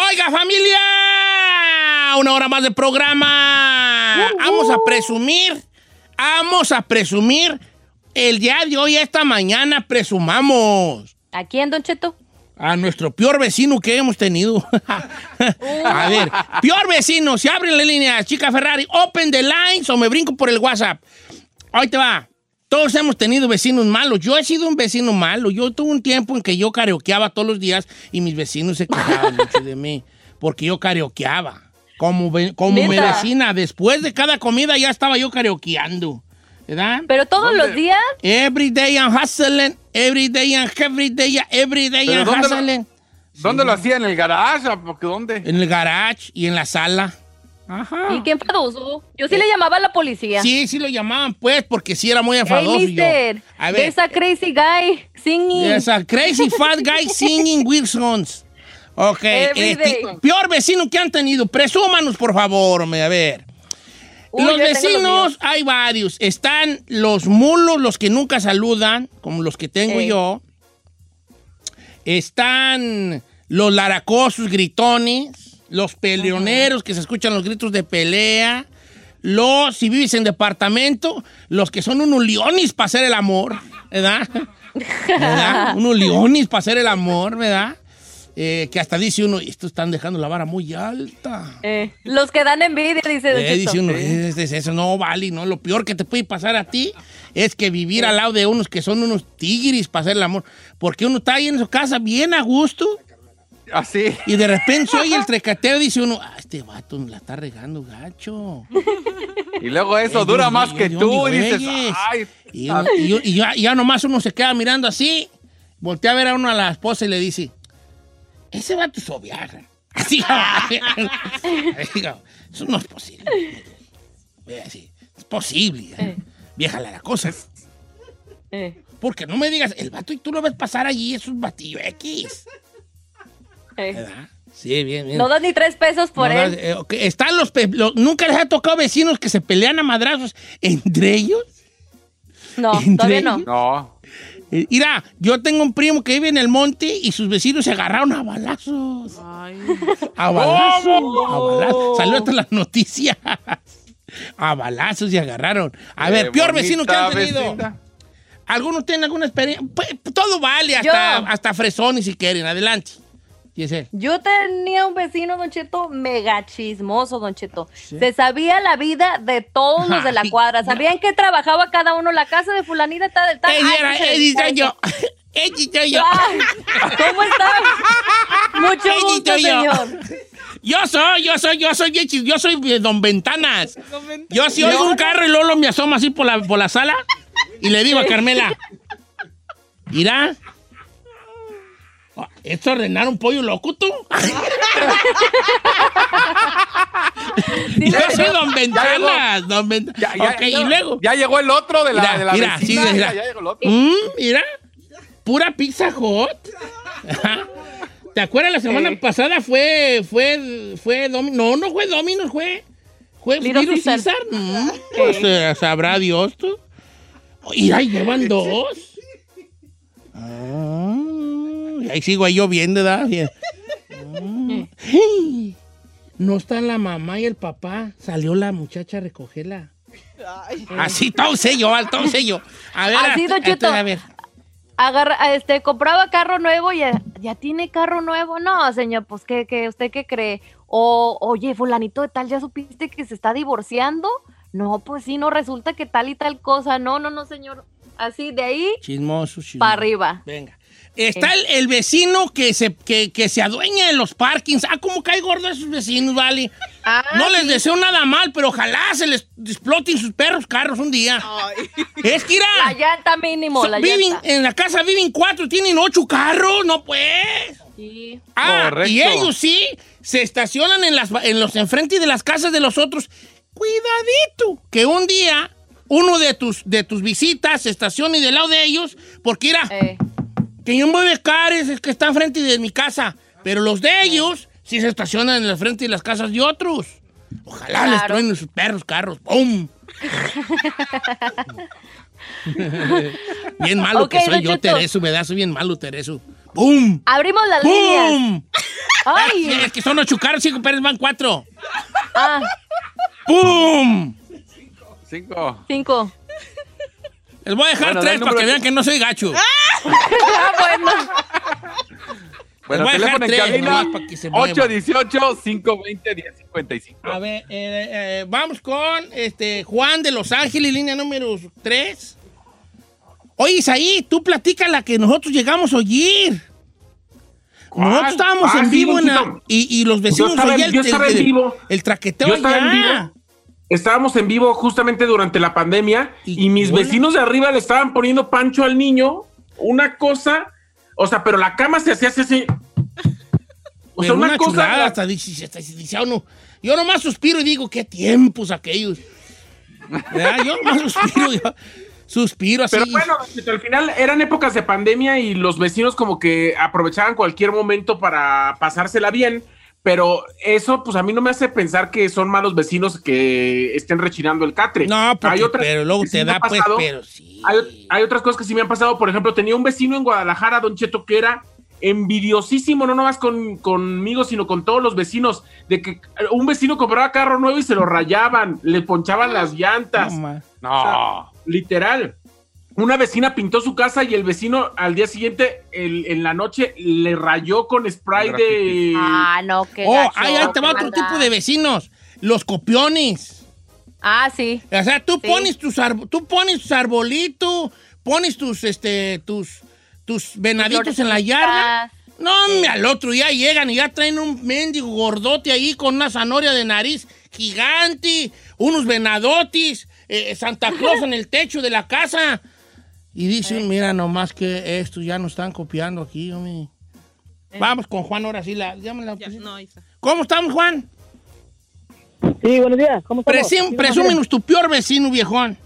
Oiga, familia, una hora más de programa. Vamos a presumir, vamos a presumir el día de hoy, esta mañana, presumamos ¿A quién, Don Cheto? a nuestro peor vecino que hemos tenido. a ver, peor vecino, si abren la línea, chica Ferrari, open the lines o me brinco por el WhatsApp. Ahí te va. Todos hemos tenido vecinos malos. Yo he sido un vecino malo. Yo tuve un tiempo en que yo karaokeaba todos los días y mis vecinos se quejaban mucho de mí porque yo karaokeaba. Como, como mi vecina, después de cada comida ya estaba yo karaokeando. ¿Verdad? Pero todos los días. Every day I'm hustling, every day I'm every day, every day ¿Pero I'm dónde lo- hustling. ¿Dónde lo hacía? ¿En el garage? ¿A- porque ¿Dónde? En el garage y en la sala. Ajá. ¿Y qué enfadoso? Yo sí le llamaba a la policía. Sí, sí lo llamaban, pues, porque sí era muy enfadoso. Hey, yo. mister. A ver, There's a crazy guy singing. there's a crazy fat guy singing weird songs. Ok. Este, peor vecino que han tenido. Presúmanos, por favor, hombre, a ver. Uy, los vecinos, hay varios. Están los mulos, los que nunca saludan, como los que tengo yo. Están los laracosos gritones, los peleoneros que se escuchan los gritos de pelea. Los, si vives en departamento, los que son unos leones para hacer el amor, ¿verdad? ¿Verdad? Unos leones para hacer el amor, ¿verdad? Eh, que hasta dice uno, estos están dejando la vara muy alta. Eh, los que dan envidia, dice Eh, dice uno, "Eh, es- es- eso no vale, ¿no? Lo peor que te puede pasar a ti es que vivir al lado de unos que son unos tigris para hacer el amor. Porque uno está ahí en su casa bien a gusto Así. y de repente oye el trecateo y dice uno, ah, este vato la está regando gacho. Y luego eso Eh, dura más yo- que yo tú. Y dices, ay. Y, uno- y yo- y ya, y ya nomás uno se queda mirando así, voltea a ver a uno a la esposa y le dice, ese vato es Viagra. Así, eso no es posible. Así, es posible. ¿eh? Vieja la cosa. Eh, Porque no me digas, el vato y tú lo ves pasar allí, es un batillo X. eh. ¿Verdad? Sí, bien, bien. No das ni tres pesos por No, él. eh, Están los, Nunca les ha tocado vecinos que se pelean a madrazos entre ellos. No, ¿Entre todavía no. ellos? No. Eh, Mira, yo tengo un primo que vive en el monte y sus vecinos se agarraron a balazos. A balazos. A balazos. Salió hasta las noticias. A balazos se agarraron. A ver, peor vecino que han tenido. vecina. ¿Algunos tienen alguna experiencia? Pues, todo vale, hasta, Yo. hasta fresones si quieren. Adelante. Giselle. Yo tenía un vecino, Don Cheto, mega chismoso, Don Cheto. Se sabía la vida de todos los de la cuadra. Sabían que trabajaba cada uno. La casa de fulanita tal, del tal. Era, yo. soy yo. ¿Cómo está? Mucho gusto, soy yo. señor. Yo soy, yo soy, yo soy yo soy eh, Don Ventanas. Yo si oigo un carro y Lolo me asoma así por la, por la sala y le digo a Carmela, ¿esto es ordenar un pollo loco tú? yo soy Don Ventanas, Don Ventanas. Ya, ya, ok, ya- y luego, Ya llegó el otro de la, Mira, de la mira, vecina. sí, mira. Ya, llegó el otro. mm, mira, pura pizza hot. ¿Te acuerdas la semana Eh. pasada fue, fue, fue No, no fue Domino's, fue. Fue Little. Caesar. Mm, pues, eh, sabrá Dios tú. Y ahí llevan dos. Ah, ahí sigo ahí yo viendo, ¿verdad? Bien. Mm. No está la mamá y el papá. Salió la muchacha a recogerla. Así, todo sello, al todo sello. A ver, Así, a ver. agarra, este, compraba carro nuevo y ya, ya tiene carro nuevo. No, señor, pues, ¿qué, qué, ¿usted qué cree? O, oye, fulanito de tal, ¿ya supiste que se está divorciando? No, pues sí, no, resulta que tal y tal cosa. No, no, no, señor. Así, de ahí Chismoso, chismoso. para arriba. Venga. Está el, el vecino que se, que, que se adueña de los parkings. Ah, cómo cae gordo a esos vecinos, vale. Ah, no les sí. deseo nada mal, pero ojalá se les exploten sus perros carros un día. Es que La irá. llanta mínimo, la viven, llanta. en la casa viven cuatro, tienen ocho carros, no pues. Sí. Ah, Correcto. y ellos sí se estacionan en, las, en los enfrente de las casas de los otros. Cuidadito, que un día uno de tus, de tus visitas se estacione del lado de ellos, porque era Eh, que yo me voy a becar es el que está enfrente de mi casa, pero los de ellos sí se estacionan en el frente de las casas de otros. Ojalá les truenen sus perros carros. ¡Pum! bien malo que soy yo. Tereso, me da, soy bien malo, Tereso. ¡Pum! abrimos las líneas. ¡Pum! Ay, es que son ocho carros, cinco perros van cuatro. ah, ¡Pum! Cinco. cinco. Les voy a dejar Bueno, tres el para que vean que no soy gacho. Ah, bueno. Bueno, voy a dejar teléfono en tres, cabina para que se mueva. 818-520-1055. A ver, eh, eh, vamos con este Juan de Los Ángeles, línea número 3. Oye, Isaí, tú platica la que nosotros llegamos a oír. ¿Cuál? Nosotros estábamos Ah, en sí, vivo en la- y, y los vecinos oían el, yo estaba en el- vivo. el traqueteo Yo estaba en allá. Estábamos en vivo justamente durante la pandemia Y- y, mis hola. vecinos de arriba le estaban poniendo pancho al niño. Una cosa, o sea, pero la cama se hacía así. así. O sea, una, cosa. chulada, hasta dice, hasta dice a uno, yo nomás suspiro y digo, qué tiempos aquellos. ¿Verdad? Yo nomás suspiro, yo suspiro así. Pero bueno, al final eran épocas de pandemia y los vecinos como que aprovechaban cualquier momento para pasársela bien. Pero eso, pues a mí no me hace pensar que son malos vecinos que estén rechinando el catre. no, porque- Hay otras pero luego sí te da, pues, pero sí. Hay, hay otras cosas que sí me han pasado. Por ejemplo, tenía un vecino en Guadalajara, Don Cheto, que era envidiosísimo, no nomás con, conmigo, sino con todos los vecinos, de que un vecino compraba carro nuevo y se lo rayaban, le ponchaban las llantas. No. literal. Una vecina pintó su casa y el vecino al día siguiente, el- en la noche, le rayó con spray de... Ah, no, qué Oh, gacho, ahí, ahí te va otro maldad. tipo de vecinos. Los copiones. Ah, sí. O sea, tú Sí. pones tus arbo- tú pones tus arbolitos, pones tus este tus tus venaditos en la yarda. No, al otro día llegan y ya traen un mendigo gordote ahí con una zanahoria de nariz gigante, unos venadotis, eh, Santa Claus en el techo de la casa. Y dicen, mira nomás que estos ya nos están copiando aquí, hombre. Vamos con Juan ahora sí. La, llámala, pues, ¿Cómo estamos, Juan? Sí, buenos días. ¿Cómo estamos? Presum- presúmenos tu peor vecino, viejón.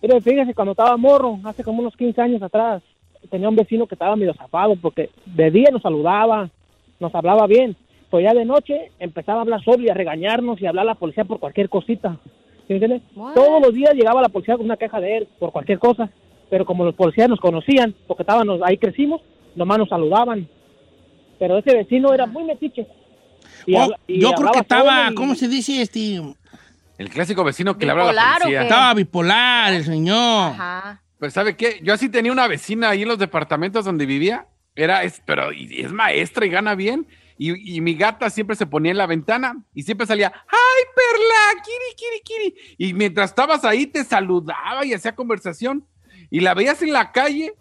Mire, fíjese, cuando estaba morro, hace como unos 15 años atrás, tenía un vecino que estaba medio zafado porque de día nos saludaba, nos hablaba bien, pero ya de noche empezaba a hablar solo y a regañarnos y a hablar a la policía por cualquier cosita. ¿Sí me entiende? What? Todos los días llegaba la policía con una queja de él por cualquier cosa, pero como los policías nos conocían, porque estábamos ahí crecimos, nomás nos saludaban. Pero ese vecino era muy metiche. Y Oh, y yo creo que hablaba estaba, y- ¿cómo se dice? Este, El clásico vecino que le habla a la ¿Bipolar o policía. estaba bipolar, el señor. Ajá. Pues, ¿sabe qué? Yo así tenía una vecina ahí en los departamentos donde vivía. Era, es, pero y- es maestra y gana bien. Y, y mi gata siempre se ponía en la ventana y siempre salía, ¡ay, Perla! ¡Kiri, kiri, kiri! Y mientras estabas ahí te saludaba y hacía conversación. Y la veías en la calle,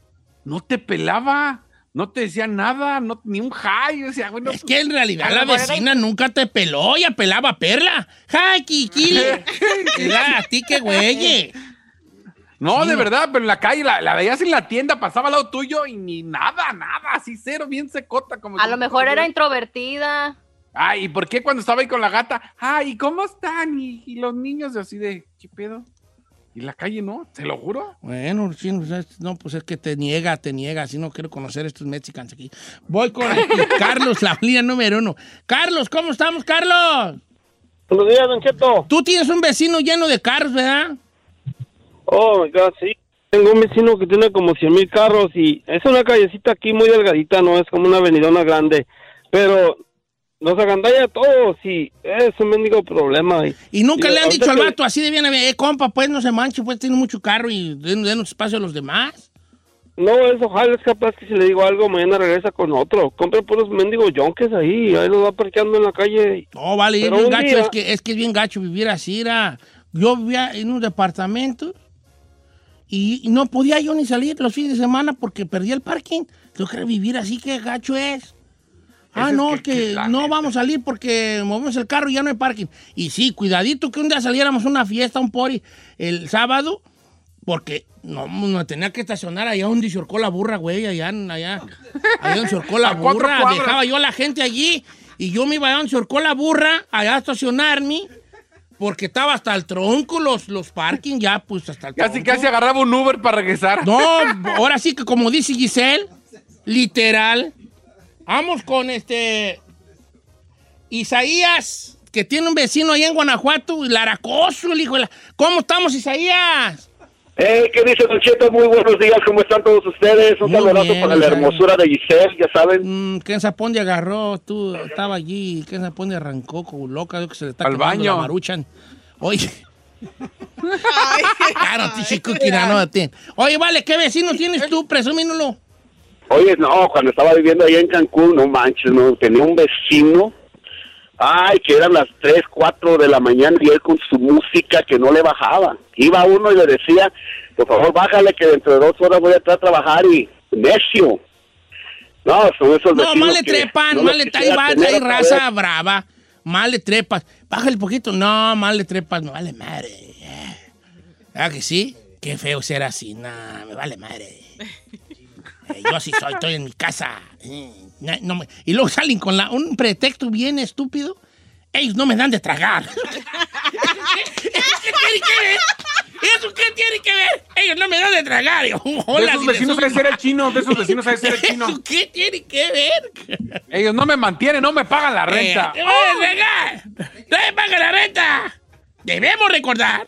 no te pelaba, no te decía nada, no, ni un hi. Decía, bueno, Es que en realidad la vecina nunca te peló, ya pelaba a Perla. ¡Ay, Kiki! Era a ti qué güey. No, Sí, de verdad, pero en la calle la, la veías en la tienda, pasaba al lado tuyo y ni nada, nada, así cero, bien secota. Como A lo mejor era introvertida. Ay, ¿y por qué cuando estaba ahí con la gata? Ay, ¿cómo están? Y, y los niños así de, ¿qué pedo? Y la calle no, te lo juro. Bueno, sí, no, es- no, pues es que te niega, te niega. Así no quiero conocer a estos mexicanos aquí. Voy con Carlos, la línea número uno. Carlos, ¿cómo estamos, Carlos? Buenos días, Don Cheto. Tú tienes un vecino lleno de carros, ¿verdad? Oh, my God, sí. Tengo un vecino que tiene como 100 mil carros y es una callecita aquí muy delgadita, no es como una avenidona grande, pero nos agandalla a todos y es un mendigo problema. Y, Y nunca y le han dicho al que- vato así de bien, eh, compa, pues no se manche, pues tiene mucho carro y den- denos espacio a los demás. No, es ojalá es capaz que si le digo algo, mañana regresa con otro. Compre puros mendigos yonques ahí, ahí los va parqueando en la calle. No, vale, es bien gacho, día- es que, es que es bien gacho vivir así, era. Yo vivía en un departamento y, no podía yo ni salir los fines de semana porque perdía el parking. Yo creo vivir así, qué gacho es. Ah, no, que- es que, no vamos a salir porque movemos el carro y ya no hay parking. Y sí, cuidadito que un día saliéramos a una fiesta, un pori, el sábado, porque no, me tenía que estacionar allá donde se horcó la burra, güey, allá, allá, allá donde se horcó la burra. Dejaba yo a la gente allí y yo me iba allá donde se horcó la burra, allá a estacionarme, porque estaba hasta el tronco los, los parking, ya pues hasta el Casi, tronco. casi agarraba un Uber para regresar. No, ahora sí que como dice Giselle, literal. Vamos con este Isaías, que tiene un vecino allá en Guanajuato, Laracoso, el hijo de la... ¿Cómo estamos, Isaías? Eh, ¿Qué dice Don Cheto? Muy buenos días, ¿cómo están todos ustedes? Un saludazo para la Isaías. hermosura de Giselle, ya saben. Mm, ¿Quién Zapondi agarró? Tú estaba allí, ¿quién Zapondi arrancó como loca? Creo que se le está Al quemando baño. la maruchan. Oye. claro, tichico, no, Oye, vale, ¿qué vecinos tienes tú? Presúmínolo. Oye, no, cuando estaba viviendo allá en Cancún, no manches, no, tenía un vecino, ay, que eran las 3, 4 de la mañana y él con su música que no le bajaba. Iba uno y le decía, por favor, bájale que dentro de dos horas voy a estar a trabajar y necio. No, son esos No, más le trepan, no los le quisiera va- hay raza vez. brava, más le trepas. Bájale poquito, no, más le trepas, me vale madre. ¿Ah que sí? Qué feo ser así, nah, me vale madre. Eh, yo así soy, estoy en mi casa. Eh, no- no me- y luego salen con la, un pretexto bien estúpido. Ellos no me dan de tragar. ¿Eso qué tiene que ver? ¿Eso qué tiene que ver? Ellos no me dan de tragar. Yo, De hola, esos vecinos hay ser el chino, de esos vecinos hay ser el chino. ¿Eso qué tiene que ver? Ellos no me mantienen, no me pagan la renta. Eh, ¡Te voy a! ¡No me paga la renta! Debemos recordar.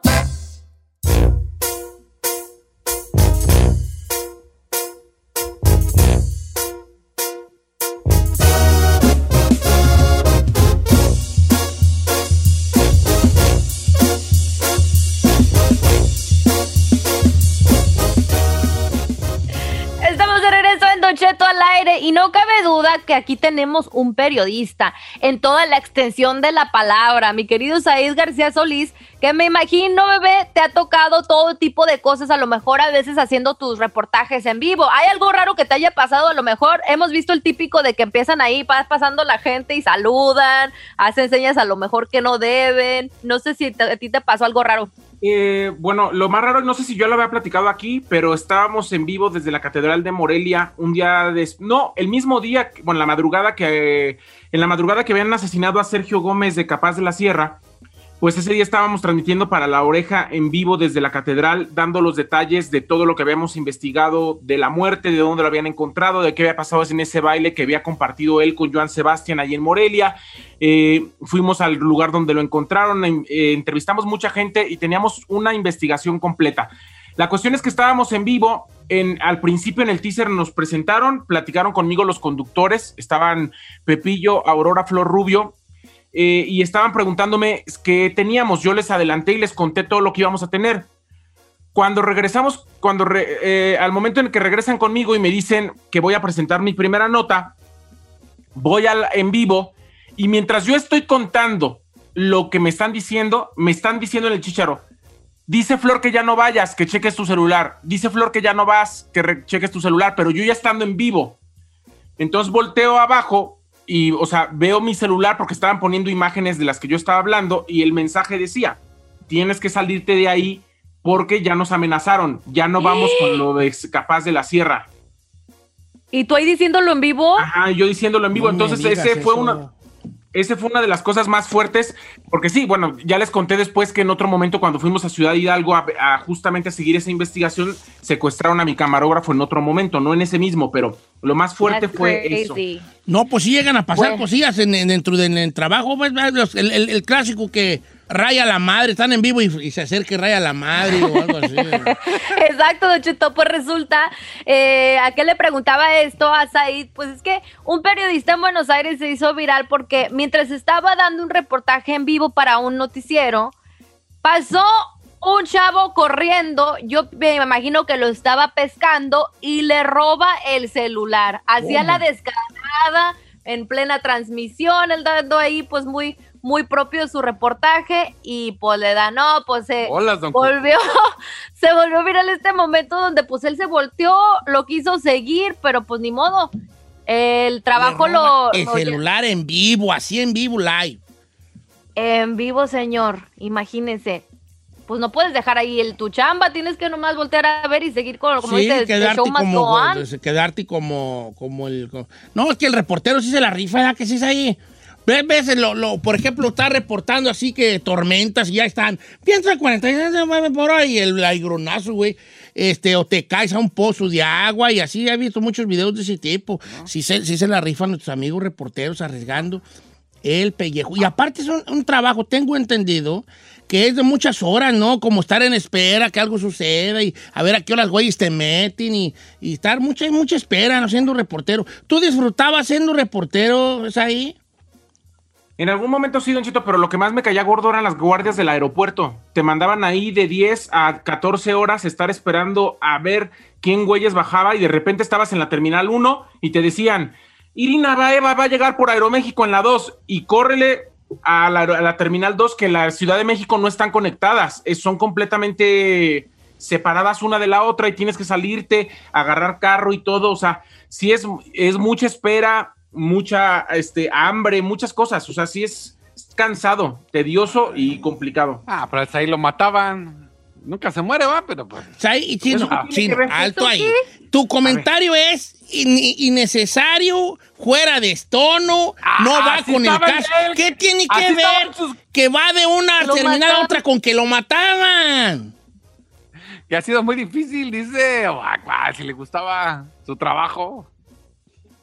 Que aquí tenemos un periodista en toda la extensión de la palabra, mi querido Said García Solís, que me imagino, bebé, te ha tocado todo tipo de cosas, a lo mejor a veces haciendo tus reportajes en vivo. ¿Hay algo raro que te haya pasado? A lo mejor hemos visto el típico de que empiezan ahí, va pasando la gente y saludan, hacen señas a lo mejor que no deben. No sé si a ti te pasó algo raro. Eh, bueno, lo más raro, no sé si yo lo había platicado aquí, pero estábamos en vivo desde la Catedral de Morelia un día de... No, el mismo día, bueno, la madrugada que... En la madrugada que habían asesinado a Sergio Gómez de Capaz de la Sierra, pues ese día estábamos transmitiendo para La Oreja en vivo desde la catedral, dando los detalles de todo lo que habíamos investigado, de la muerte, de dónde lo habían encontrado, de qué había pasado en ese baile que había compartido él con Joan Sebastián ahí en Morelia. Eh, fuimos al lugar donde lo encontraron, eh, entrevistamos mucha gente y teníamos una investigación completa. La cuestión es que estábamos en vivo. En, al principio en el teaser nos presentaron, platicaron conmigo los conductores, estaban Pepillo, Aurora Flor Rubio, eh, y estaban preguntándome qué teníamos. Yo les adelanté y les conté todo lo que íbamos a tener. Cuando regresamos, cuando re- eh, al momento en que regresan conmigo y me dicen que voy a presentar mi primera nota, voy al, en vivo y mientras yo estoy contando lo que me están diciendo, me están diciendo en el chicharo, dice Flor que ya no vayas, que cheques tu celular, dice Flor que ya no vas, que cheques tu celular, pero yo ya estando en vivo. Entonces volteo abajo y, o sea, veo mi celular porque estaban poniendo imágenes de las que yo estaba hablando y el mensaje decía, tienes que salirte de ahí porque ya nos amenazaron, ya no vamos con lo de capaz de la sierra. ¿Y tú ahí diciéndolo en vivo? Ajá, yo diciéndolo en vivo. No Entonces, ese fue eso. una. Ese fue una de las cosas más fuertes, porque sí, bueno, ya les conté después que en otro momento cuando fuimos a Ciudad Hidalgo a, a justamente a seguir esa investigación, secuestraron a mi camarógrafo en otro momento, no en ese mismo, pero lo más fuerte That's fue eso. No, pues sí llegan a pasar Bueno. cosillas en, en- dentro del en trabajo. pues, el, el- el clásico que raya la madre, están en vivo y, y se acerca y raya la madre o algo así. Exacto, Don Cheto, pues resulta, eh, ¿a qué le preguntaba esto a Said? Pues es que un periodista en Buenos Aires se hizo viral porque mientras estaba dando un reportaje en vivo para un noticiero, pasó un chavo corriendo, yo me imagino que lo estaba pescando y le roba el celular. Hacía la descarada en plena transmisión, él dando ahí pues muy muy propio de su reportaje y pues le da, no, pues se Hola, volvió, se volvió viral este momento donde pues él se volteó, lo quiso seguir, pero pues ni modo. El trabajo lo, El lo- celular en vivo, así en vivo, live. en vivo, señor, imagínense. Pues no puedes dejar ahí el tu chamba, tienes que nomás voltear a ver y seguir con, como sí, quedarte show como, quedarte como, como el... No, es que el reportero sí se la rifa, ¿verdad? Que sí es ahí. Ves, ves, lo, lo- por ejemplo, está reportando así que tormentas y ya están. Piensa 46 se mueve por ahí el aigronazo, güey. Este, o te caes a un pozo de agua y así. He visto muchos videos de ese tipo. Sí, se, sí se la rifan nuestros amigos reporteros arriesgando el pellejo. Y aparte es un, un trabajo, tengo entendido, que es de muchas horas, ¿no? Como estar en espera, que algo suceda y a ver a qué horas güeyes te meten y, y estar mucha, mucha espera, ¿no? Siendo reportero. ¿Tú disfrutabas siendo reportero, es ahí? En algún momento sí, Don Chito, pero lo que más me caía gordo eran las guardias del aeropuerto. Te mandaban ahí de 10 a 14 horas estar esperando a ver quién güeyes bajaba y de repente estabas en la terminal 1 y te decían, Irina Baeva va a llegar por Aeroméxico en la 2 y córrele a la, terminal 2 que la Ciudad de México no están conectadas, son completamente separadas una de la otra y tienes que salirte, agarrar carro y todo, o sea, sí es, es mucha espera, mucha este, hambre, muchas cosas, o sea, sí es cansado, tedioso y complicado. Ah, pero ahí lo mataban. Nunca se muere, va, pero pues. Sai, y chino, alto ¿Eso ahí. qué? Tu comentario es in- innecesario, fuera de estono, no Ah, va sí con el caso. él. ¿Qué tiene que ver sus- que va de una Lo terminal a otra con que lo mataban? Que ha sido muy difícil, dice. Ah, si le gustaba su trabajo.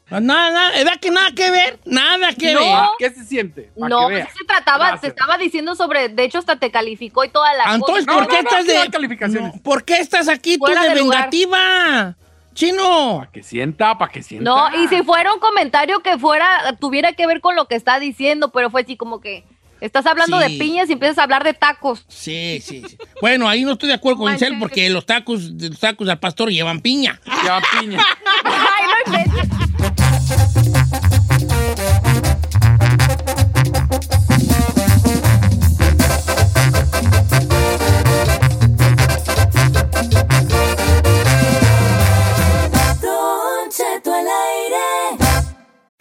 Pues Nada, nada, ¿verdad que nada que ver? Nada que No. ver. Ah, ¿Qué se siente? Pa' No, que pues se trataba, Gracias. se estaba diciendo sobre, de hecho hasta te calificó y toda la Entonces, cosa. ¿por qué no, no, estás de calificaciones. no, ¿Por qué estás aquí tú de de vengativa? Chino. Para que sienta, para que sienta. No, y si fuera un comentario que fuera, tuviera que ver con lo que está diciendo, pero fue así como que estás hablando Sí. de piñas y empiezas a hablar de tacos. Sí, sí, sí. Bueno, ahí no estoy de acuerdo con. Incel porque los tacos, los tacos al pastor llevan piña. Lleva piña.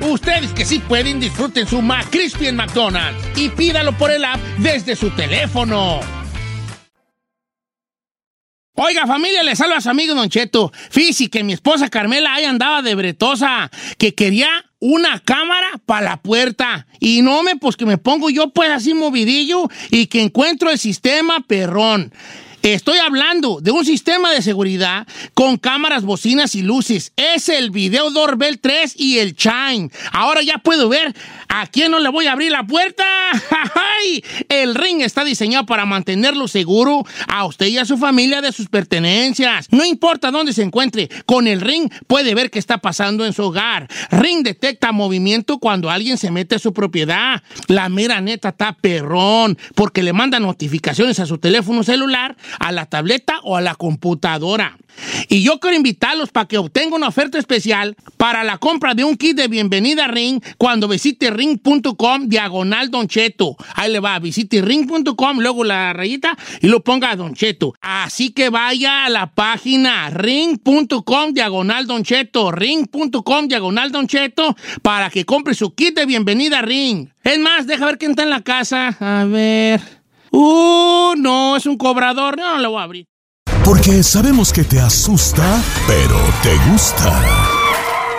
Ustedes que sí pueden, disfruten su McCrispy en McDonald's y pídalo por el app desde su teléfono. Oiga, familia, le salva a su amigo Don Cheto. Fíjese que mi esposa Carmela ahí andaba de bretosa, que quería una cámara para la puerta. Y no me, pues que me pongo yo pues así movidillo y que encuentro el sistema perrón. Estoy hablando de un sistema de seguridad con cámaras, bocinas y luces. Es el Video Doorbell 3 y el Chime. Ahora ya puedo ver a quién no le voy a abrir la puerta. ¡Ay! El Ring está diseñado para mantenerlo seguro a usted y a su familia de sus pertenencias. No importa dónde se encuentre, con el Ring puede ver qué está pasando en su hogar. Ring detecta movimiento cuando alguien se mete a su propiedad. La mera neta está perrón porque le manda notificaciones a su teléfono celular a la tableta o a la computadora. Y yo quiero invitarlos para que obtengan una oferta especial para la compra de un kit de bienvenida a Ring cuando visite ring.com diagonal Don Cheto. Ahí le va, visite ring.com, luego la rayita y lo ponga a Don Cheto. Así que vaya a la página ring.com diagonal Don Cheto, ring.com diagonal Don Cheto para que compre su kit de bienvenida a Ring. Es más, deja ver quién está en la casa. A ver. Uh, no, es un cobrador. No, no lo voy a abrir. Porque sabemos que te asusta, pero te gusta.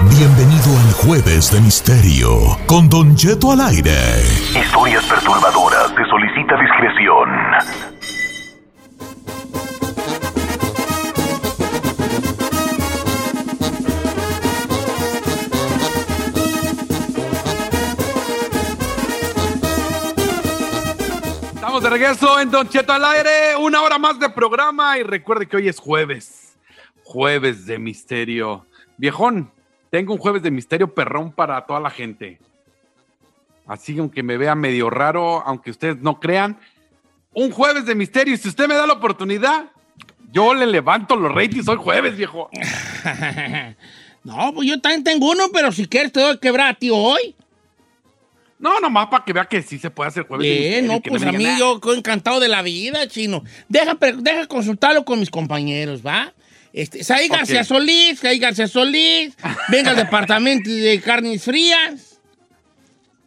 Bienvenido al Jueves de Misterio con Don Cheto al aire. Historias perturbadoras. De regreso en Don Cheto al aire, una hora más de programa y recuerde que hoy es jueves, jueves de misterio. Viejón, tengo un jueves de misterio perrón para toda la gente. Así que aunque me vea medio raro, aunque ustedes no crean, un jueves de misterio y si usted me da la oportunidad, yo le levanto los ratings hoy jueves, viejo. no, pues yo también tengo uno, pero si quieres te doy quebrar a hoy. No, nomás para que vea que sí se puede hacer jueves. Bien, no, pues a mí yo encantado de la vida, chino. Deja, deja consultarlo con mis compañeros, ¿va? Este, Saí. García Solís, Saí García Solís, venga al departamento de carnes frías.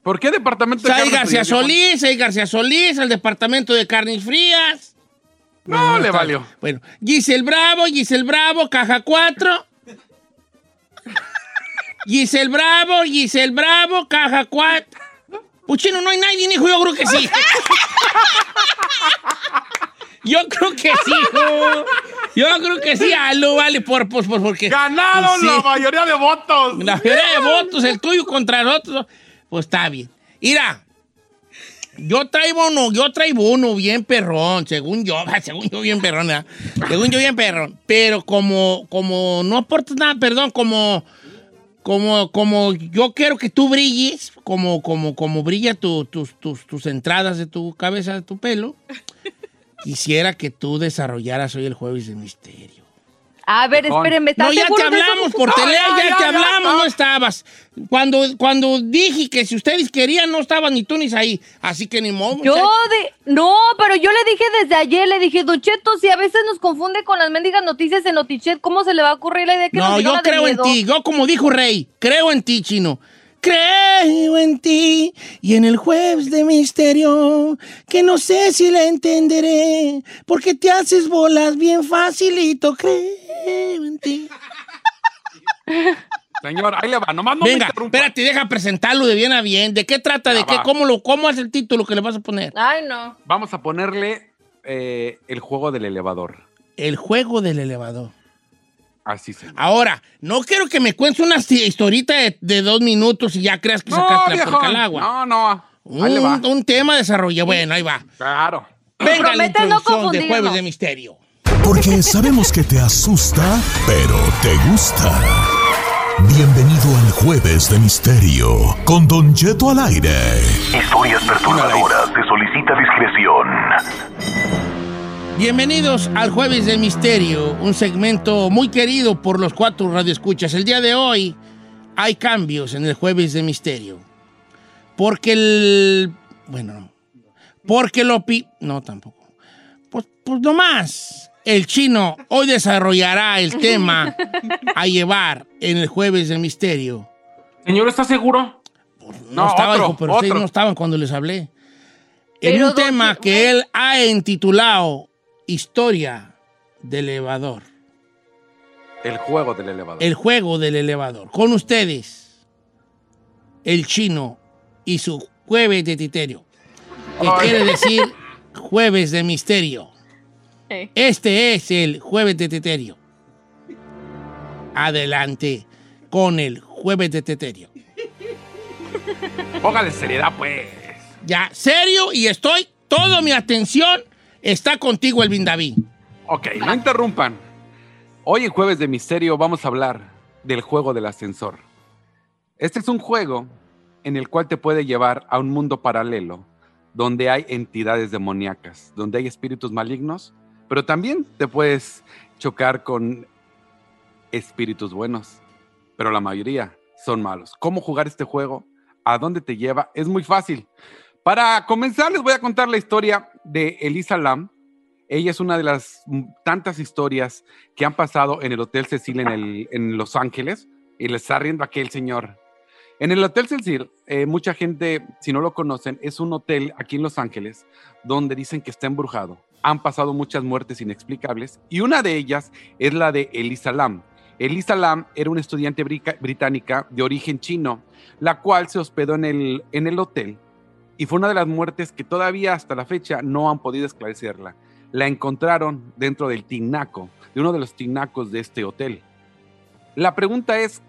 ¿Por qué departamento de Saí carnes García frías? Solís, Saí García Solís, al departamento de carnes frías. No, le valió. Bueno, Giselle Bravo, Giselle Bravo, caja 4. Giselle Bravo, Giselle Bravo, caja 4. Puchino, no hay nadie, hijo, yo creo que sí. Yo creo que sí, hijo. Yo creo que sí, algo vale por, por, por porque. ¡Ganaron Sí. la mayoría de votos! La mayoría de votos, el tuyo contra el otro. Pues está bien. Mira, yo traigo uno, yo traigo uno bien perrón, según yo, según yo bien perrón, ¿verdad? según yo bien perrón. Pero como, como no aporta nada, perdón, como, como, como yo quiero que tú brilles, como, como, como brilla tu- tus, tus, tus entradas de tu cabeza, de tu pelo, quisiera que tú desarrollaras hoy el jueves de misterio. A ver, espérenme, ¿estás No, ya te hablamos por No, teléfono, ya, te hablamos, no. estabas. Cuando, cuando dije que si ustedes querían, no estaban ni tú ni ahí. Así que ni modo. Yo de... No, pero yo le dije desde ayer, le dije, Don Cheto, si a veces nos confunde con las mendigas noticias en Notichet, ¿cómo se le va a ocurrir la idea que nos No, diga yo creo en ti. Yo, como dijo Rey, creo en ti, chino. Creo en ti y en el jueves de misterio, que no sé si la entenderé, porque te haces bolas bien facilito. Creo en ti. Señor, ahí le va, nomás no me Venga, interrumpa. espérate, deja presentarlo de bien a bien. ¿De qué trata? ¿De qué? va. ¿Cómo, lo, ¿Cómo es el título que le vas a poner? Ay, no. Vamos a ponerle eh, el juego del elevador. El juego del elevador. Así se Ahora, no quiero que me cuentes una hi- historita de, de dos minutos y ya creas que No, sacaste la porca al agua. No, no. Ahí le va. Un, un tema desarrollado. Bueno, ahí va. Claro. Venga la no introducción de. Jueves de Misterio. Porque sabemos que te asusta, pero te gusta. Bienvenido al Jueves de Misterio con Don Cheto al aire. Historias perturbadoras. Bienvenidos al Jueves de Misterio, un segmento muy querido por los cuatro radioescuchas. El día de hoy hay cambios en el Jueves de Misterio. Porque el... Bueno, no. Porque lo pi... No, tampoco. Pues, pues nomás. El chino hoy desarrollará el tema a llevar en el Jueves de Misterio. Señor, ¿está seguro? No, No, estaba, otro, hijo, pero ustedes otro. no estaban cuando les hablé. En Pero, un tema que él ha intitulado Historia del elevador. El juego del elevador. El juego del elevador. Con ustedes, el chino y su jueves de titerio. Que quiere decir jueves de misterio. Este es el jueves de titerio. Adelante con el jueves de titerio. Póngale seriedad, pues. Ya, serio, y estoy, toda mi atención está contigo, Elvin David. Ok, no interrumpan. Hoy en Jueves de Misterio vamos a hablar del juego del ascensor. Este es un juego en el cual te puede llevar a un mundo paralelo donde hay entidades demoníacas, donde hay espíritus malignos, pero también te puedes chocar con espíritus buenos, pero la mayoría son malos. ¿Cómo jugar este juego? ¿A dónde te lleva? Es muy fácil. Para comenzar, les voy a contar la historia de Elisa Lam. Ella es una de las tantas historias que han pasado en el Hotel Cecil en, Los Ángeles y le está riendo aquel señor. En el Hotel Cecil, eh, mucha gente, si no lo conocen, es un hotel aquí en Los Ángeles donde dicen que está embrujado. Han pasado muchas muertes inexplicables y una de ellas es la de Elisa Lam. Elisa Lam era una estudiante británica de origen chino, la cual se hospedó en el, en el hotel y fue una de las muertes que todavía hasta la fecha no han podido esclarecerla. La encontraron dentro del tinaco, de uno de los tinacos de este hotel. La pregunta es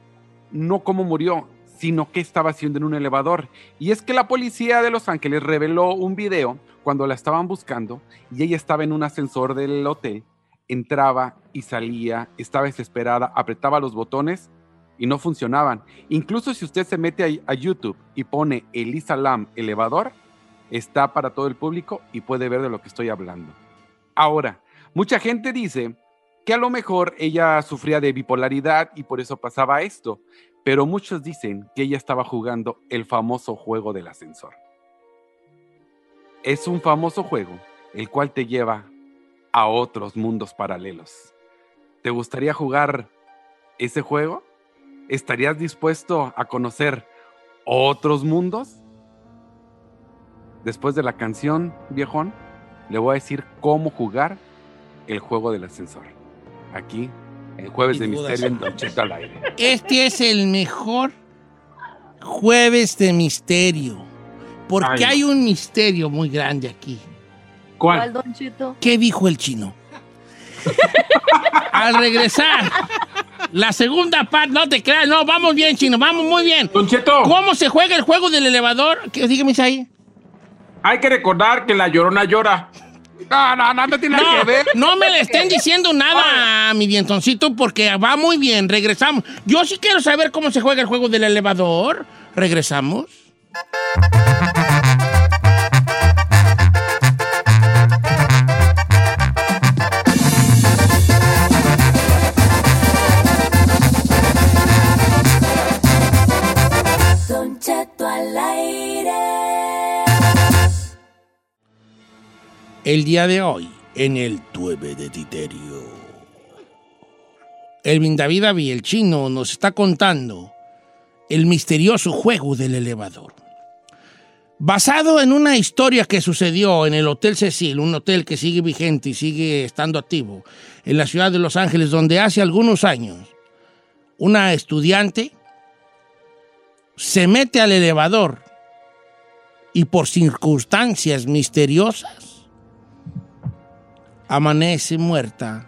no cómo murió, sino qué estaba haciendo en un elevador. Y es que la policía de Los Ángeles reveló un video cuando la estaban buscando y ella estaba en un ascensor del hotel, entraba y salía, estaba desesperada, apretaba los botones y no funcionaban. Incluso si usted se mete a, YouTube y pone Elisa Lam elevador, está para todo el público y puede ver de lo que estoy hablando. Ahora, mucha gente dice que a lo mejor ella sufría de bipolaridad y por eso pasaba esto, pero muchos dicen que ella estaba jugando el famoso juego del ascensor. Es un famoso juego el cual te lleva a otros mundos paralelos. ¿Te gustaría jugar ese juego? ¿Estarías dispuesto a conocer otros mundos? Después de la canción, viejón, le voy a decir cómo jugar el juego del ascensor. Aquí, el jueves de misterio en Cheto al aire. Este es el mejor jueves de misterio. Porque Ay. hay un misterio muy grande aquí. ¿Cuál, Don Chito? ¿Qué dijo el chino? Al regresar, la segunda parte, no te creas, no, vamos bien, chino, vamos muy bien. Don Cheto. ¿Cómo se juega el juego del elevador? ¿Qué- Dígame ahí. Hay que recordar que la llorona llora. No, no, no, no tiene nada que ver. no me le estén diciendo nada a mi dientoncito porque va muy bien. Regresamos. Yo sí quiero saber cómo se juega el juego del elevador. Regresamos. El día de hoy, en el Tueve de Titerio. Elvin David Avi, el chino, nos está contando el misterioso juego del elevador. Basado en una historia que sucedió en el Hotel Cecil, un hotel que sigue vigente y sigue estando activo en la ciudad de Los Ángeles, donde hace algunos años una estudiante se mete al elevador y por circunstancias misteriosas amanece muerta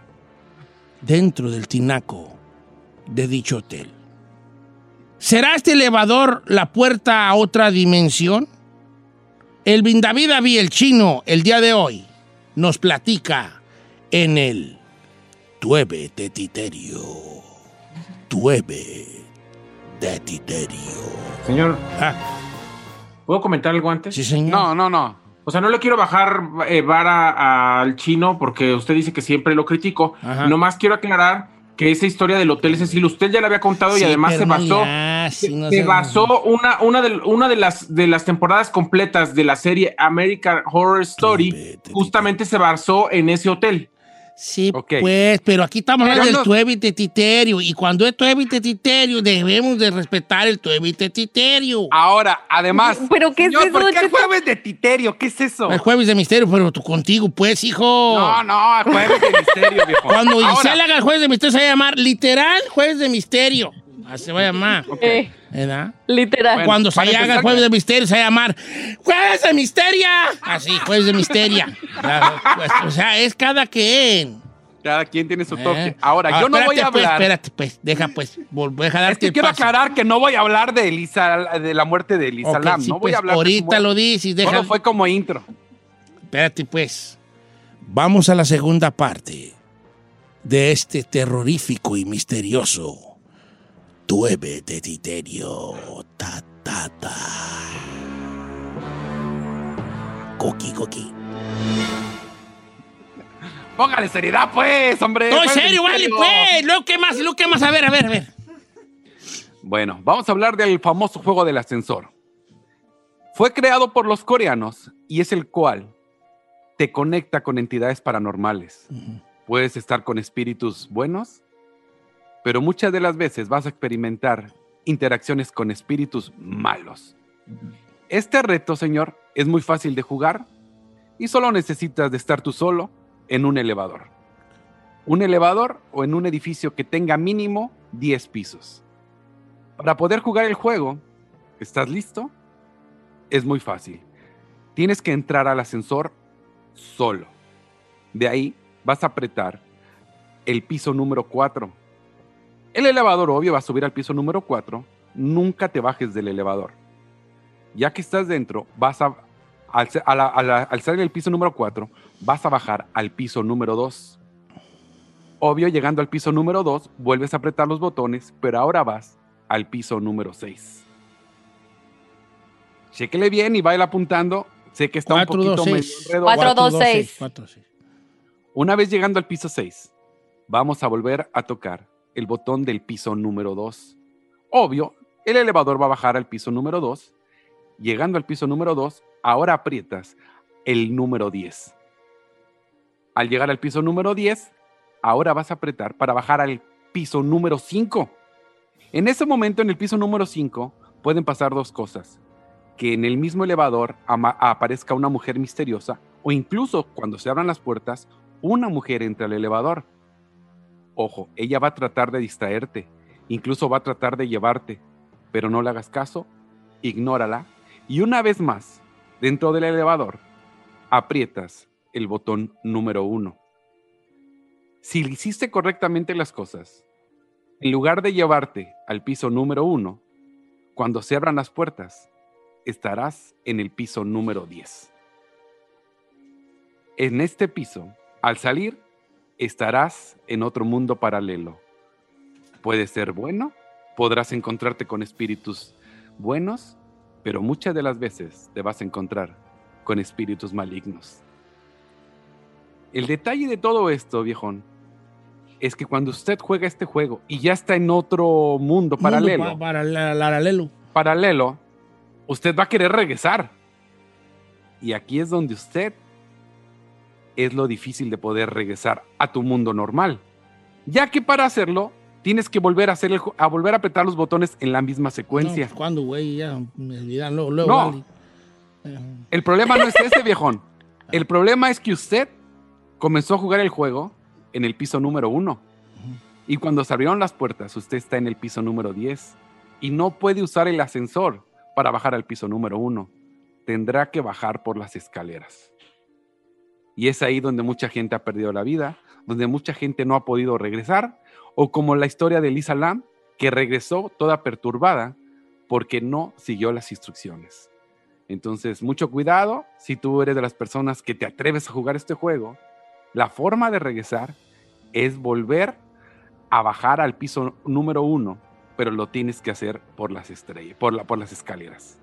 dentro del tinaco de dicho hotel. ¿Será este elevador la puerta a otra dimensión? El David Avi, el chino, el día de hoy, nos platica en el Tueve de Titerio. Tueve de Titerio. Señor, Ah, ¿puedo comentar algo antes? sí, señor. No, no, no. O sea, no le quiero bajar eh, vara al chino porque usted dice que siempre lo critico. Ajá. Nomás quiero aclarar que esa historia del Hotel Cecil, usted ya la había contado y además se basó, ya, sí, no se basó una, una, de, una de, las, de las temporadas completas de la serie American Horror Story, justamente se basó en ese hotel. Sí, pues, pero aquí estamos hablando del no- tuevite titerio. Y cuando es tuevite titerio, debemos de respetar el tuevite titerio. Ahora, además. ¿Pero qué es eso, ¿Por qué el jueves de Titerio? ¿Qué es eso? El jueves de misterio, pero tú contigo, pues, hijo. No, no, el jueves de misterio, viejo. Cuando Gisela haga el jueves de misterio, se va a llamar literal jueves de misterio. Así se va a llamar. Eh, ¿Verdad? literal. Cuando se haga el jueves de misterio, se va a llamar jueves de misteria. Así, jueves de misteria. Pues, o sea, es cada quien. Cada quien tiene su Eh. toque. Ahora, Ah, yo no voy a pues, hablar. espérate, pues, deja, pues, vol- deja es darte que quiero paso. aclarar que no voy a hablar de Elisa, de la muerte de Elisa Ok, Lam. sí, no voy pues, a hablar de su ahorita muerte. lo dices, deja. Solo fue como intro. Espérate, pues. Vamos a la segunda parte de este terrorífico y misterioso Tueve de Titerio. Ta, ta, ta. Coqui, coqui. Póngale seriedad, pues, hombre. No, en serio, vale, pues. Luego, ¿qué más? Luego, ¿qué más? A ver, a ver, a ver. Bueno, vamos a hablar del famoso juego del ascensor. Fue creado por los coreanos y es el cual te conecta con entidades paranormales. Puedes estar con espíritus buenos, pero muchas de las veces vas a experimentar interacciones con espíritus malos. Este reto, señor, es muy fácil de jugar y solo necesitas de estar tú solo en un elevador. Un elevador o en un edificio que tenga mínimo 10 pisos. Para poder jugar el juego, ¿estás listo? Es muy fácil. Tienes que entrar al ascensor solo. De ahí vas a apretar el piso número 4. El elevador, obvio, va a subir al piso número 4. Nunca te bajes del elevador. Ya que estás dentro, vas a, al, a la- a la- al salir del piso número 4, vas a bajar al piso número 2. Obvio, llegando al piso número 2, vuelves a apretar los botones, pero ahora vas al piso número 6. Chéquele bien y vaya apuntando. Sé que está Cuatro, un poquito dos, medio seis. enredo. Cuatro, dos, seis. Cuatro, seis. Una vez llegando al piso 6, vamos a volver a tocar el botón del piso número 2. Obvio, el elevador va a bajar al piso número 2. Llegando al piso número 2, ahora aprietas el número 10. Al llegar al piso número 10, ahora vas a apretar para bajar al piso número 5. En ese momento, en el piso número 5, pueden pasar dos cosas. Que en el mismo elevador aparezca una mujer misteriosa o incluso cuando se abran las puertas, una mujer entra al elevador. Ojo, ella va a tratar de distraerte, incluso va a tratar de llevarte, pero no le hagas caso, ignórala y una vez más, dentro del elevador, aprietas el botón número uno. Si hiciste correctamente las cosas, en lugar de llevarte al piso número uno, cuando se abran las puertas, estarás en el piso número 10. En este piso, al salir, estarás en otro mundo paralelo. Puede ser bueno, podrás encontrarte con espíritus buenos, pero muchas de las veces te vas a encontrar con espíritus malignos. El detalle de todo esto, viejón, es que cuando usted juega este juego y ya está en otro mundo paralelo, Mundo pa- paralelo. paralelo. paralelo, usted va a querer regresar. Y aquí es donde usted es lo difícil de poder regresar a tu mundo normal. Ya que para hacerlo, tienes que volver a hacer el, a volver a apretar los botones en la misma secuencia. No, pues, ¿Cuándo, güey? Ya me olvidan. Luego, luego, No. vale. El problema no es ese, viejón. El problema es que usted comenzó a jugar el juego en el piso número uno. Y cuando se abrieron las puertas, usted está en el piso número 10. Y no puede usar el ascensor para bajar al piso número uno. Tendrá que bajar por las escaleras. Y es ahí donde mucha gente ha perdido la vida, donde mucha gente no ha podido regresar, o como la historia de Lisa Lam, que regresó toda perturbada porque no siguió las instrucciones. Entonces, mucho cuidado si tú eres de las personas que te atreves a jugar este juego. La forma de regresar es volver a bajar al piso número uno, pero lo tienes que hacer por las estrellas, por, por las escaleras.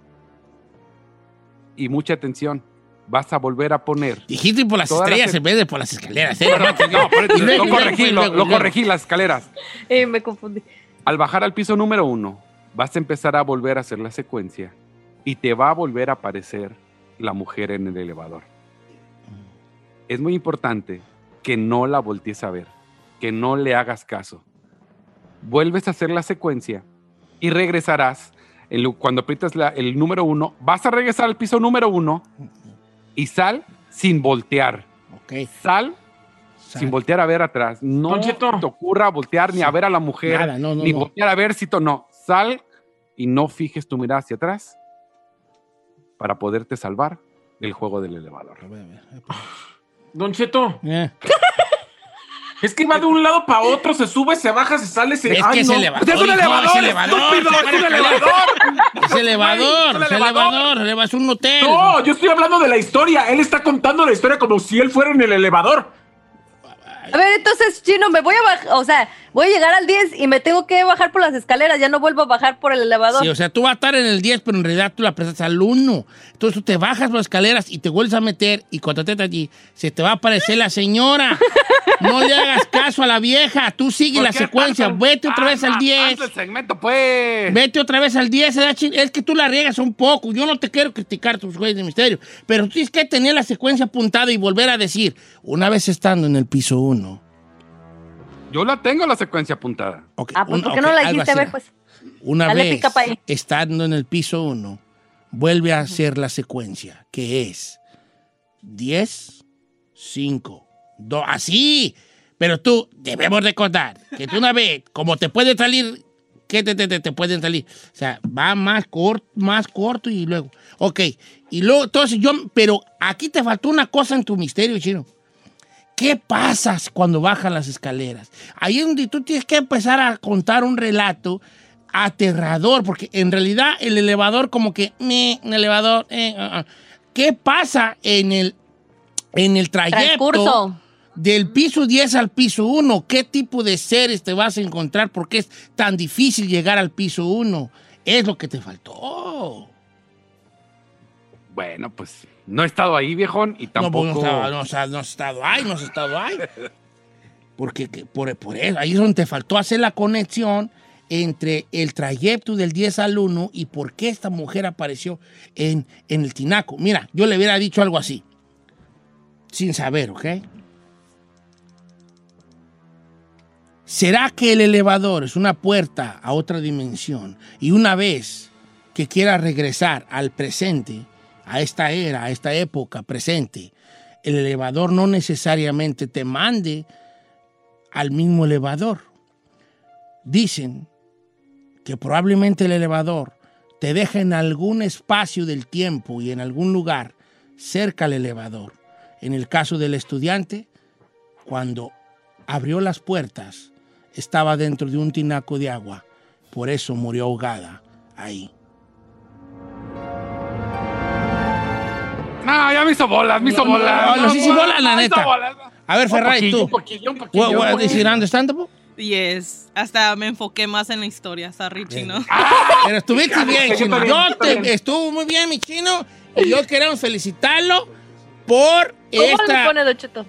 Y mucha atención, vas a volver a poner. Dijiste por las todas estrellas las- en vez de por las escaleras. ¿eh? Perdón, no, por eso Y luego, lo corregí, lo, corregí las escaleras. Eh, me confundí. Al bajar al piso número uno, vas a empezar a volver a hacer la secuencia y te va a volver a aparecer la mujer en el elevador. Es muy importante que no la voltees a ver, que no le hagas caso. Vuelves a hacer la secuencia y regresarás. en lo- cuando aprietas la- el número uno, vas a regresar al piso número uno y sal sin voltear. Sal, sin voltear a ver atrás. No te ocurra voltear ni a ver a la mujer, Nada, no, no, ni no. voltear a ver si no. Sal y no fijes tu mirada hacia atrás para poderte salvar del juego del elevador. Don Cheto. Eh. Es que va de un lado para otro, se sube, se baja, se sale, se. Es ¡Ay, que es no! elevador. ¡Es un elevador! Es elevador. estúpido, ¡Es un elevador! Es elevador. Es elevador. eleva- Es un hotel. No, yo estoy hablando de la historia. Él está contando la historia como si él fuera en el elevador. A ver, entonces, Chino, me voy a bajar, o sea, voy a llegar al 10 y me tengo que bajar por las escaleras, ya no vuelvo a bajar por el elevador. Sí, o sea, tú vas a estar en el 10, pero en realidad tú la prestas al 1. Entonces tú te bajas por las escaleras y te vuelves a meter y cuando te allí, se te va a aparecer la señora. No le hagas caso a la vieja. Tú sigue ¿Por la secuencia. Vete otra vez al Anda, 10. haz el segmento, pues. Vete otra vez al 10. ¿eh, chin? Es que tú la riegas un poco. Yo no te quiero criticar tus jueces de misterio. Pero tú tienes que tener la secuencia apuntada y volver a decir, una vez estando en el piso 1. Yo la tengo la secuencia apuntada. ah, pues, ¿por qué no la dijiste? A ver, pues. Una Dale vez estando en el piso 1, vuelve a hacer la secuencia, que es 10, 5, 2, así. Pero tú debemos recordar que tú una vez, como te puede salir, ¿qué te, te, te- pueden salir? O sea, va más corto, más corto y luego. Ok, y luego, entonces yo, pero aquí te faltó una cosa en tu misterio, chino. ¿Qué pasa cuando bajan las escaleras? Ahí es donde tú tienes que empezar a contar un relato aterrador, porque en realidad el elevador como que, me, un elevador, eh, ah, ah. ¿qué pasa en el, en el trayecto Transcurso. Del piso 10 al piso 1? ¿Qué tipo de seres te vas a encontrar? ¿Por qué es tan difícil llegar al piso 1? Es lo que te faltó. Bueno, pues no he estado ahí, viejón, y No, tampoco. pues, no, estaba- no, o sea, no has estado ahí, no has estado ahí. Porque que- por, por eso, ahí es donde te faltó hacer la conexión entre el trayecto del 10 al 1 y por qué esta mujer apareció en, en el tinaco. Mira, yo le hubiera dicho algo así, sin saber, ¿ok? ¿Será que el elevador es una puerta a otra dimensión y una vez que quiera regresar al presente, a esta era, a esta época presente, el elevador no necesariamente te mande al mismo elevador? Dicen que probablemente el elevador te deja en algún espacio del tiempo y en algún lugar cerca al elevador. En el caso del estudiante, cuando abrió las puertas, estaba dentro de un tinaco de agua. Por eso murió ahogada ahí. No, ya me hizo bolas, me hizo No, no, bolas. no, no, sí, sí, bolas, la neta. bolas. A ver, Ferrari, tú. understandable? Yes. Hasta me enfoqué más en la historia. Sorry, chino. Pero estuviste Ya, bien, yo chino. Yo te- estuvo muy bien, mi chino. Y yo queremos felicitarlo por ¿Cómo le esta. pone, Don Cheto?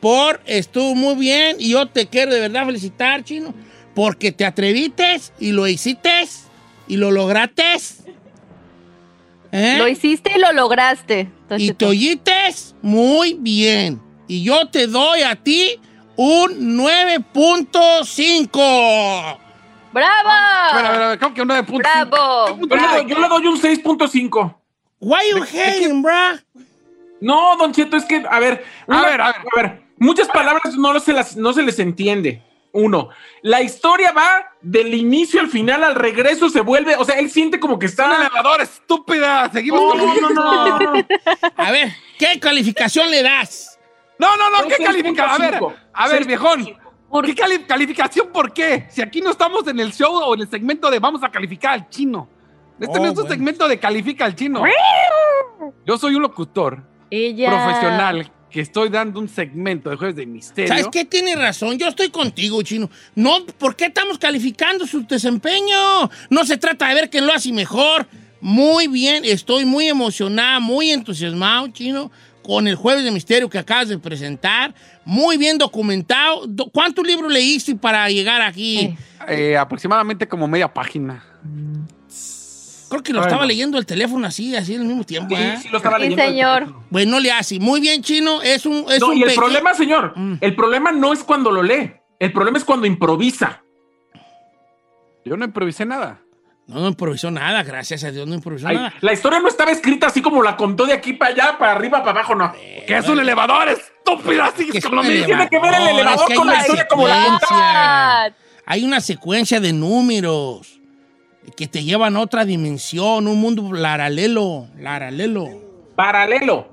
Por estuvo muy bien. Y yo te quiero de verdad felicitar, chino. Porque te atrevites y lo hiciste y lo lograste. ¿Eh? Lo hiciste y lo lograste. Y te oyites muy bien. Y yo te doy a ti un 9.5. ¡Bravo! A ver, a ver, a ver, ¿cómo que un 9.5? ¡Bravo! Yo le, doy, yo le doy un 6.5. Why you hating, bruh? No, Don Cheto, es que, a ver, una- ver, a ver. Muchas palabras no se, las, no se les entiende. Uno, la historia va del inicio al final, al regreso se vuelve, o sea, él siente como que está... elevador, estúpida. Seguimos No, con no, no, no, no. A ver, ¿qué calificación le das? No, no, no, ¿qué calificación? A ver, 6.5. a ver, viejón. ¿Por ¿Qué cali- calificación por qué? Si aquí no estamos en el show o en el segmento de vamos a calificar al chino. Este Oh, no es un bueno. segmento de califica al chino. Yo soy un locutor Ella. profesional que estoy dando un segmento de jueves de misterio. ¿Sabes qué? Tiene razón. Yo estoy contigo, chino. No, ¿por qué estamos calificando su desempeño? No se trata de ver quién lo hace mejor. Muy bien, estoy muy emocionada, muy entusiasmado, chino, con el Jueves de Misterio que acabas de presentar. Muy bien documentado. Do- ¿Cuántos libros leíste para llegar aquí? Eh, aproximadamente como media página. Creo que lo Bueno. estaba leyendo el teléfono así, así al mismo tiempo. Sí, ¿eh? sí lo estaba Sí, leyendo señor. Bueno, no le hace. Muy bien, chino. Es un. Es no, un y el problema, señor, el problema no es cuando lo lee. El problema es cuando improvisa. Yo no improvisé nada. No, no improvisó nada, gracias a Dios, no improvisó Ay, nada. la historia no estaba escrita así como la contó de aquí para allá, para arriba, para abajo, no. Que es un elevador, estúpida, así Que es como me Tiene que ver el elevador, es que con la historia como la secuencia. Hay una secuencia de números que te llevan a otra dimensión, un mundo paralelo, paralelo. Paralelo.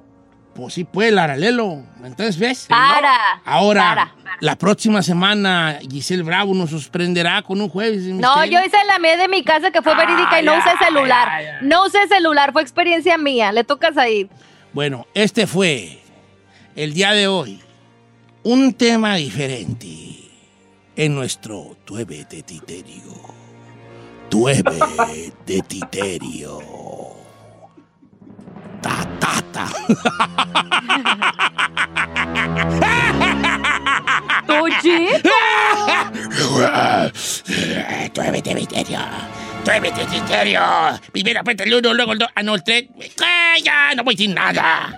Pues sí, pues, paralelo. Entonces, ¿ves? Para. Ahora, Para. la próxima semana, Giselle Bravo nos sorprenderá con un jueves No, misterio. yo hice la mía de mi casa que fue verídica y no usé celular. No usé celular, fue experiencia mía. Le tocas ahí. Bueno, este fue el día de hoy un tema diferente en nuestro Tueve de Titerio. Tueve de Titerio. Ta, ta, ta. Tueve de. Tueve de Titerio. Primero aprieta el uno, luego el dos. Ah, no, el tres. No voy sin nada.